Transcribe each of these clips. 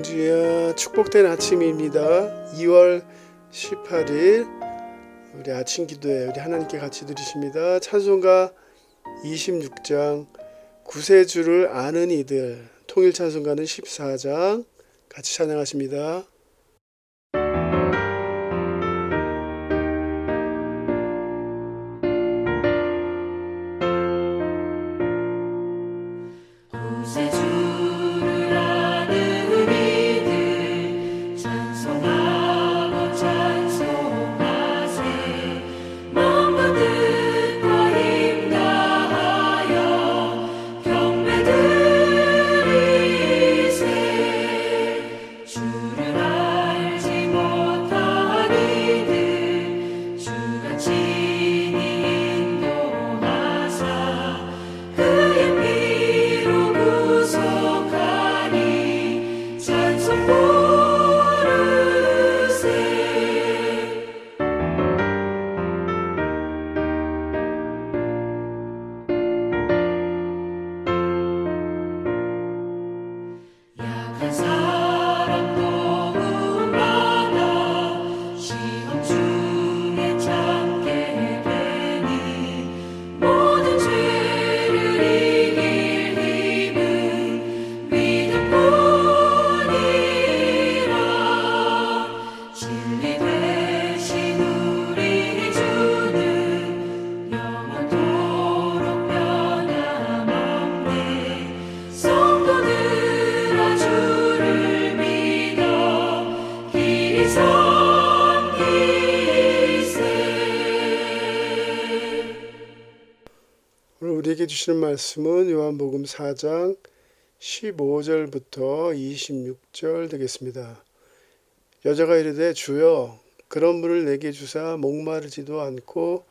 공주야 축복된 아침입니다. 2월 18일 우리 아침 기도에 우리 하나님께 같이 드리십니다. 찬송가 26장 구세주를 아는 이들 통일 찬송가는 14장 같이 찬양하십니다. 우리에게 주시는 말씀은 요한복음 4장 15절부터 26절 되겠습니다. 여자가 이르되 주여 그런 물을 내게 주사 목마르지도 않고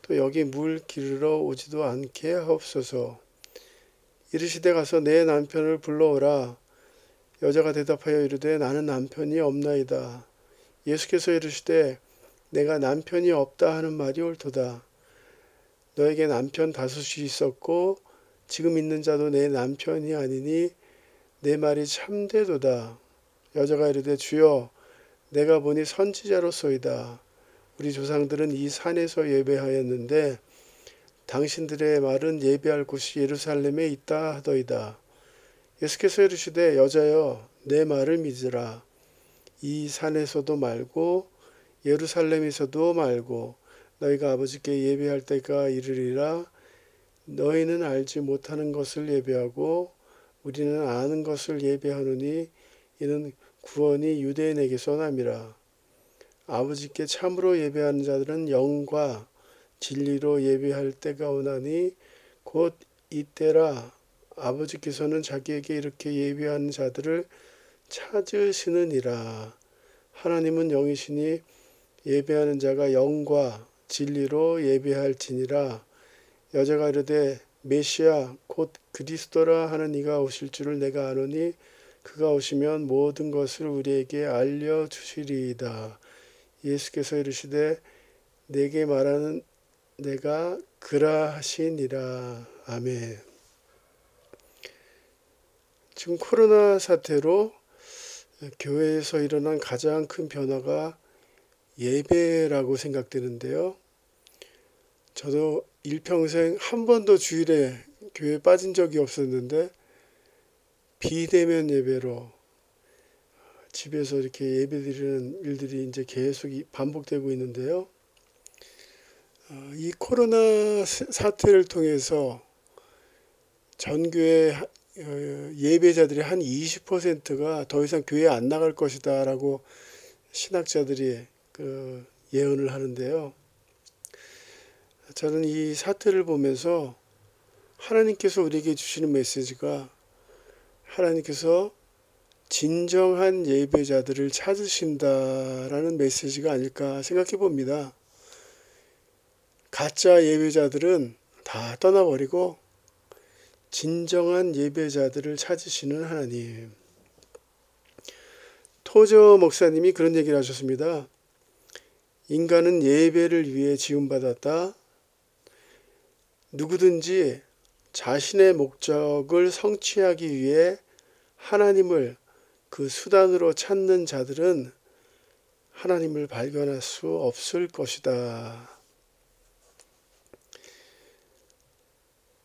또 여기 물 기르러 오지도 않게 하옵소서. 이르시되 가서 내 남편을 불러오라. 여자가 대답하여 이르되 나는 남편이 없나이다. 예수께서 이르시되 내가 남편이 없다 하는 말이 옳도다. 너에게 남편 다섯이 있었고 지금 있는 자도 내 남편이 아니니 내 말이 참되도다. 여자가 이르되 주여 내가 보니 선지자로소이다. 우리 조상들은 이 산에서 예배하였는데 당신들의 말은 예배할 곳이 예루살렘에 있다 하더이다. 예수께서 이르시되 여자여 내 말을 믿으라. 이 산에서도 말고 예루살렘에서도 말고 너희가 아버지께 예배할 때가 이르리라. 너희는 알지 못하는 것을 예배하고 우리는 아는 것을 예배하노니 이는 구원이 유대인에게서 남이라. 아버지께 참으로 예배하는 자들은 영과 진리로 예배할 때가 오나니 곧 이때라 아버지께서는 자기에게 이렇게 예배하는 자들을 찾으시느니라. 하나님은 영이시니 예배하는 자가 영과 진리로 예배할지니라. 여자가 이르되 메시아 곧 그리스도라 하는 이가 오실 줄을 내가 아노니 그가 오시면 모든 것을 우리에게 알려 주시리이다. 예수께서 이르시되 내게 말하는 내가 그라 하시니라. 아멘. 지금 코로나 사태로 교회에서 일어난 가장 큰 변화가 예배라고 생각되는데요. 저도 일평생 한 번도 주일에 교회 빠진 적이 없었는데 비대면 예배로 집에서 이렇게 예배 드리는 일들이 이제 계속 반복되고 있는데요. 어, 이 코로나 사태를 통해서 전교회 어, 예배자들이 한 20%가 더 이상 교회 안 나갈 것이다라고 신학자들이 그 예언을 하는데요. 저는 이 사태를 보면서 하나님께서 우리에게 주시는 메시지가 하나님께서 진정한 예배자들을 찾으신다라는 메시지가 아닐까 생각해 봅니다. 가짜 예배자들은 다 떠나버리고 진정한 예배자들을 찾으시는 하나님. 토저 목사님이 그런 얘기를 하셨습니다. 인간은 예배를 위해 지음받았다. 누구든지 자신의 목적을 성취하기 위해 하나님을 그 수단으로 찾는 자들은 하나님을 발견할 수 없을 것이다.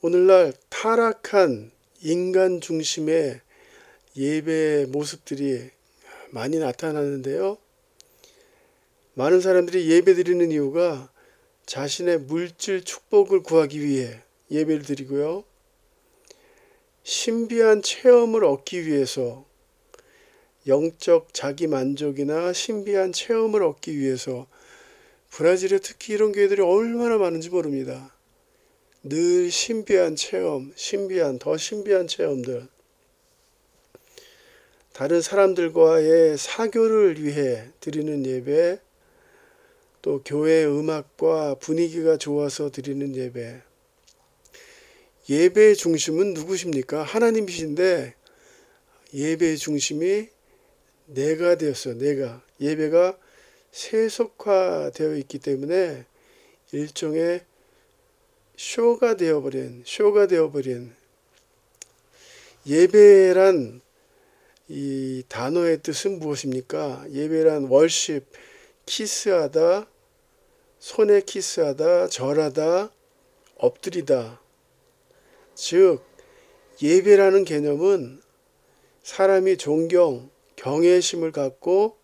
오늘날 타락한 인간 중심의 예배 모습들이 많이 나타나는데요. 많은 사람들이 예배 드리는 이유가 자신의 물질 축복을 구하기 위해 예배를 드리고요. 신비한 체험을 얻기 위해서 영적 자기 만족이나 신비한 체험을 얻기 위해서 브라질에 특히 이런 교회들이 얼마나 많은지 모릅니다. 늘 신비한 체험, 신비한, 더 신비한 체험들. 다른 사람들과의 사교를 위해 드리는 예배, 또 교회 음악과 분위기가 좋아서 드리는 예배. 예배의 중심은 누구십니까? 하나님이신데 예배의 중심이 내가 되었어요. 내가. 예배가 세속화되어 있기 때문에 일종의 쇼가 되어버린, 쇼가 되어버린 예배란 이 단어의 뜻은 무엇입니까? 예배란 월십, 키스하다, 손에 키스하다, 절하다, 엎드리다. 즉, 예배라는 개념은 사람이 존경, 경외심을 갖고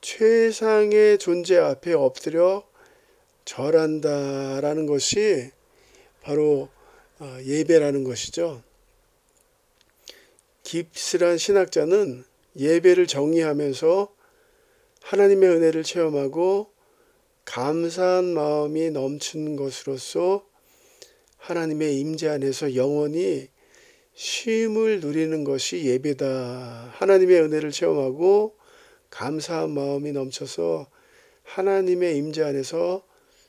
최상의 존재 앞에 엎드려 절한다라는 것이 바로 어, 예배라는 것이죠. 깁스란 신학자는 예배를 정의하면서 하나님의 은혜를 체험하고 감사한 마음이 넘치는 것으로서 하나님의 임재 안에서 영원히 쉼을 누리는 것이 예배다. 하나님의 은혜를 체험하고 감사한 마음이 넘쳐서 하나님의 임재 안에서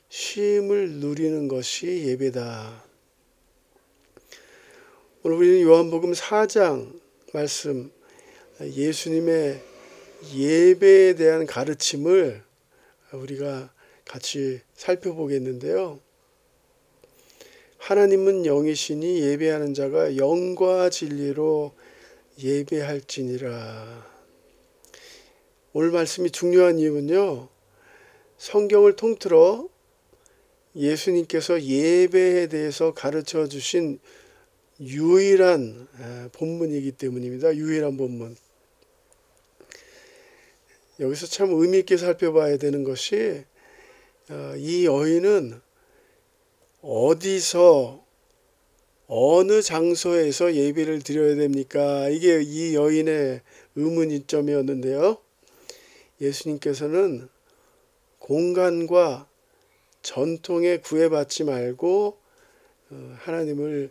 쉼을 누리는 것이 예배다. 오늘 우리는 요한복음 4장 말씀 예수님의 예배에 대한 가르침을 우리가 같이 살펴보겠는데요. 하나님은 영이시니 예배하는 자가 영과 진리로 예배할지니라. 오늘 말씀이 중요한 이유는요. 성경을 통틀어 예수님께서 예배에 대해서 가르쳐 주신 유일한 본문이기 때문입니다. 유일한 본문. 여기서 참 의미 있게 살펴봐야 되는 것이 어, 이 여인은 어디서 어느 장소에서 예배를 드려야 됩니까? 이게 이 여인의 의문점이었는데요. 예수님께서는 공간과 전통에 구애받지 말고 어, 하나님을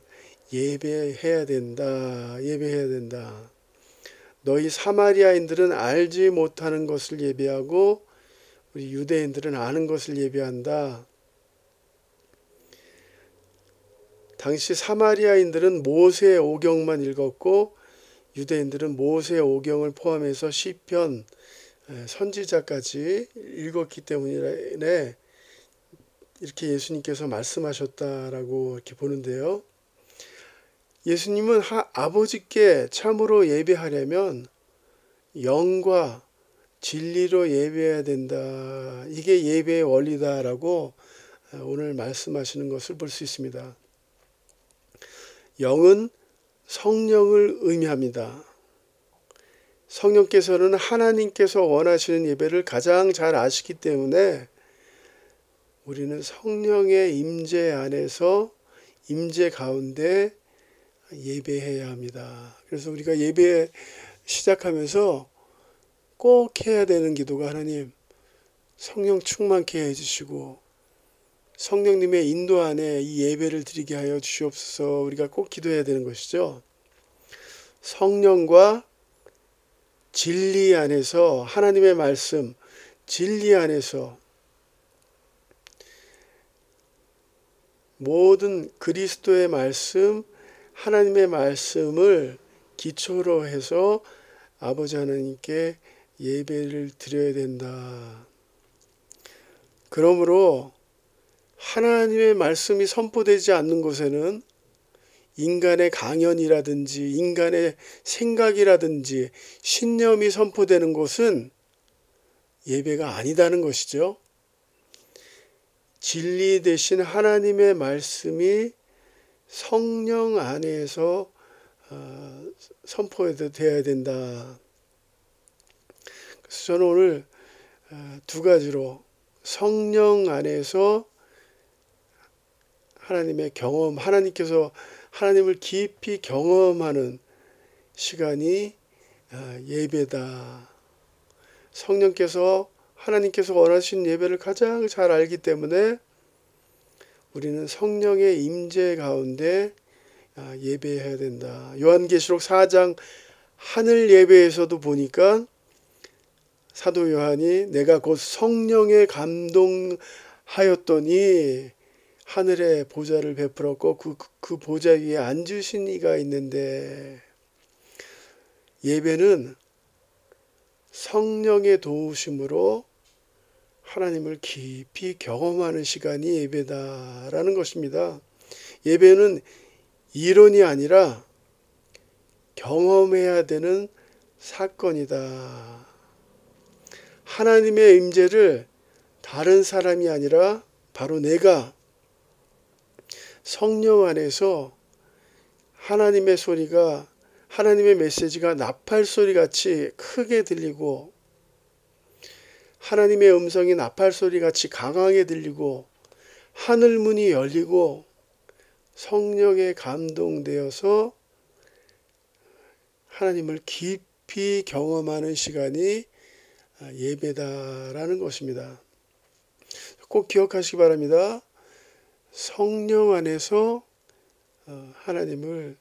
예배해야 된다. 예배해야 된다. 너희 사마리아인들은 알지 못하는 것을 예배하고 우리 유대인들은 아는 것을 예배한다. 당시 사마리아인들은 모세의 오경만 읽었고 유대인들은 모세의 오경을 포함해서 시편 선지자까지 읽었기 때문에 이렇게 예수님께서 말씀하셨다라고 이렇게 보는데요. 예수님은 하, 아버지께 참으로 예배하려면 영과 진리로 예배해야 된다. 이게 예배의 원리다라고 오늘 말씀하시는 것을 볼 수 있습니다. 영은 성령을 의미합니다. 성령께서는 하나님께서 원하시는 예배를 가장 잘 아시기 때문에 우리는 성령의 임재 안에서 임재 가운데 예배해야 합니다. 그래서 우리가 예배 시작하면서 꼭 해야 되는 기도가 하나님 성령 충만케 해주시고 성령님의 인도 안에 이 예배를 드리게 하여 주시옵소서 우리가 꼭 기도해야 되는 것이죠. 성령과 진리 안에서 하나님의 말씀, 진리 안에서 모든 그리스도의 말씀, 하나님의 말씀을 기초로 해서 아버지 하나님께 예배를 드려야 된다. 그러므로 하나님의 말씀이 선포되지 않는 곳에는 인간의 강연이라든지 인간의 생각이라든지 신념이 선포되는 곳은 예배가 아니다는 것이죠. 진리 대신 하나님의 말씀이 성령 안에서 어, 선포되어야 된다. 그래서 저는 오늘 어, 두 가지로 성령 안에서 하나님의 경험, 하나님께서 하나님을 깊이 경험하는 시간이 어, 예배다. 성령께서 하나님께서 원하신 예배를 가장 잘 알기 때문에 우리는 성령의 임재 가운데 아, 예배해야 된다. 요한계시록 4장 하늘 예배에서도 보니까 사도 요한이 내가 곧 성령에 감동하였더니 하늘에 보좌를 베풀었고 그, 그 보좌 위에 앉으신 이가 있는데 예배는 성령의 도우심으로 하나님을 깊이 경험하는 시간이 예배다라는 것입니다. 예배는 이론이 아니라 경험해야 되는 사건이다. 하나님의 임재를 다른 사람이 아니라 바로 내가 성령 안에서 하나님의 소리가 하나님의 메시지가 나팔 소리 같이 크게 들리고 하나님의 음성이 나팔 소리 같이 강하게 들리고 하늘 문이 열리고 성령에 감동되어서 하나님을 깊이 경험하는 시간이 예배다라는 것입니다. 꼭 기억하시기 바랍니다. 성령 안에서 어, 하나님을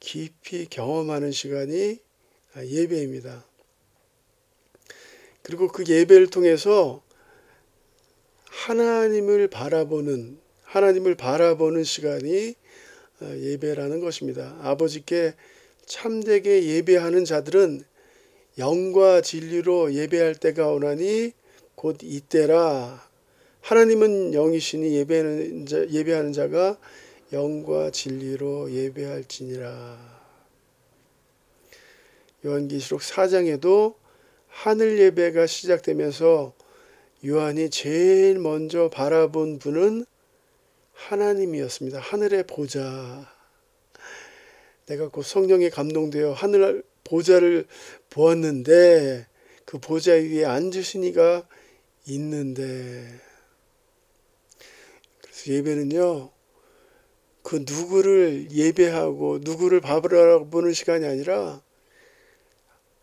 깊이 경험하는 시간이 예배입니다. 그리고 그 예배를 통해서 하나님을 바라보는 하나님을 바라보는 시간이 어, 예배라는 것입니다. 아버지께 참되게 예배하는 자들은 영과 진리로 예배할 때가 오나니 곧 이때라. 하나님은 영이시니 예배하는, 자, 예배하는 자가 영과 진리로 예배할지니라. 요한계시록 4장에도 하늘 예배가 시작되면서 요한이 제일 먼저 바라본 분은 하나님이었습니다. 하늘의 보좌. 내가 곧 성령에 감동되어 하늘 보좌를 보았는데 그 보좌 위에 앉으신 이가 있는데 그래서 예배는요 그 누구를 예배하고 누구를 바라보는 시간이 아니라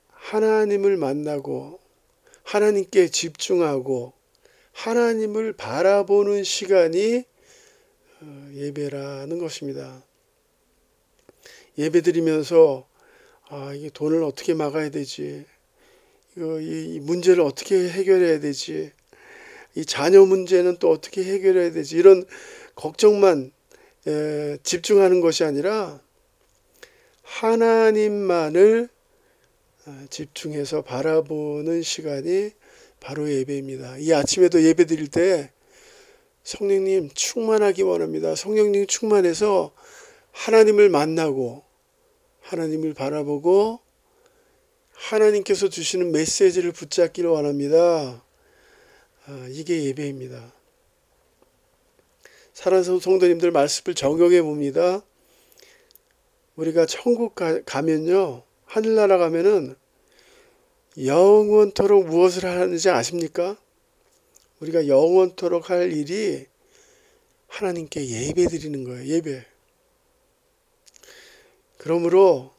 하나님을 만나고 하나님께 집중하고 하나님을 바라보는 시간이 어, 예배라는 것입니다. 예배 드리면서 아, 이게 돈을 어떻게 막아야 되지? 이거 이 문제를 어떻게 해결해야 되지? 이 자녀 문제는 또 어떻게 해결해야 되지? 이런 걱정만 에, 집중하는 것이 아니라 하나님만을 아, 집중해서 바라보는 시간이 바로 예배입니다. 이 아침에도 예배 드릴 때 성령님 충만하기 원합니다. 성령님 충만해서 하나님을 만나고 하나님을 바라보고 하나님께서 주시는 메시지를 붙잡기를 원합니다. 아, 이게 예배입니다. 사랑하는 성도님들 말씀을 적용해 봅니다. 우리가 천국 가, 가면요. 하늘나라 가면은 영원토록 무엇을 하는지 아십니까? 우리가 영원토록 할 일이 하나님께 예배 드리는 거예요. 예배. 그러므로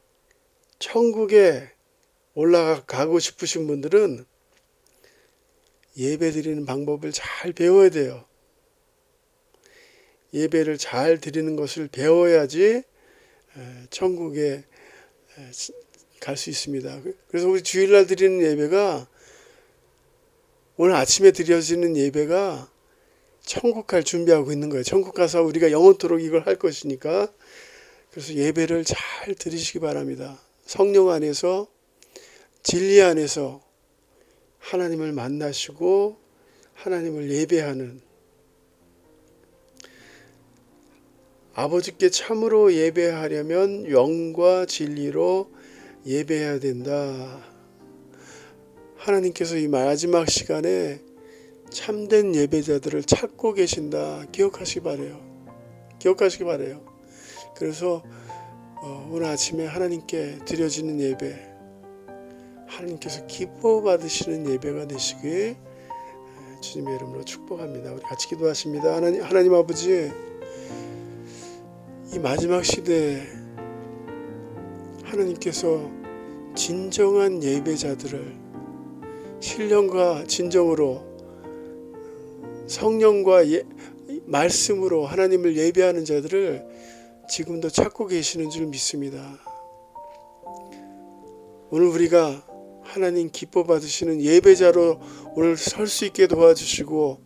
천국에 올라가고 싶으신 분들은 예배 드리는 방법을 잘 배워야 돼요. 예배를 잘 드리는 것을 배워야지 천국에 갈 수 있습니다. 그래서 우리 주일날 드리는 예배가 오늘 아침에 드려지는 예배가 천국 갈 준비하고 있는 거예요. 천국 가서 우리가 영원토록 이걸 할 것이니까 그래서 예배를 잘 드리시기 바랍니다. 성령 안에서 진리 안에서 하나님을 만나시고 하나님을 예배하는 아버지께 참으로 예배하려면 영과 진리로 예배해야 된다. 하나님께서 이 마지막 시간에 참된 예배자들을 찾고 계신다. 기억하시기 바래요. 기억하시기 바래요. 그래서 어, 오늘 아침에 하나님께 드려지는 예배, 하나님께서 기뻐 받으시는 예배가 되시길 주님의 이름으로 축복합니다. 우리 같이 기도하십니다. 하나님, 하나님 아버지, 이 마지막 시대에 하나님께서 진정한 예배자들을 신령과 진정으로 성령과 예, 말씀으로 하나님을 예배하는 자들을 지금도 찾고 계시는 줄 믿습니다. 오늘 우리가 하나님 기뻐 받으시는 예배자로 오늘 설 수 있게 도와주시고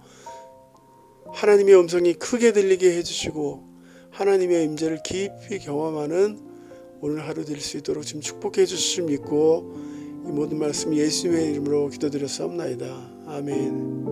하나님의 음성이 크게 들리게 해주시고 하나님의 임재를 깊이 경험하는 오늘 하루 될 수 있도록 지금 축복해 주실 믿고 이 모든 말씀 예수님의 이름으로 기도드렸사옵나이다. 아멘.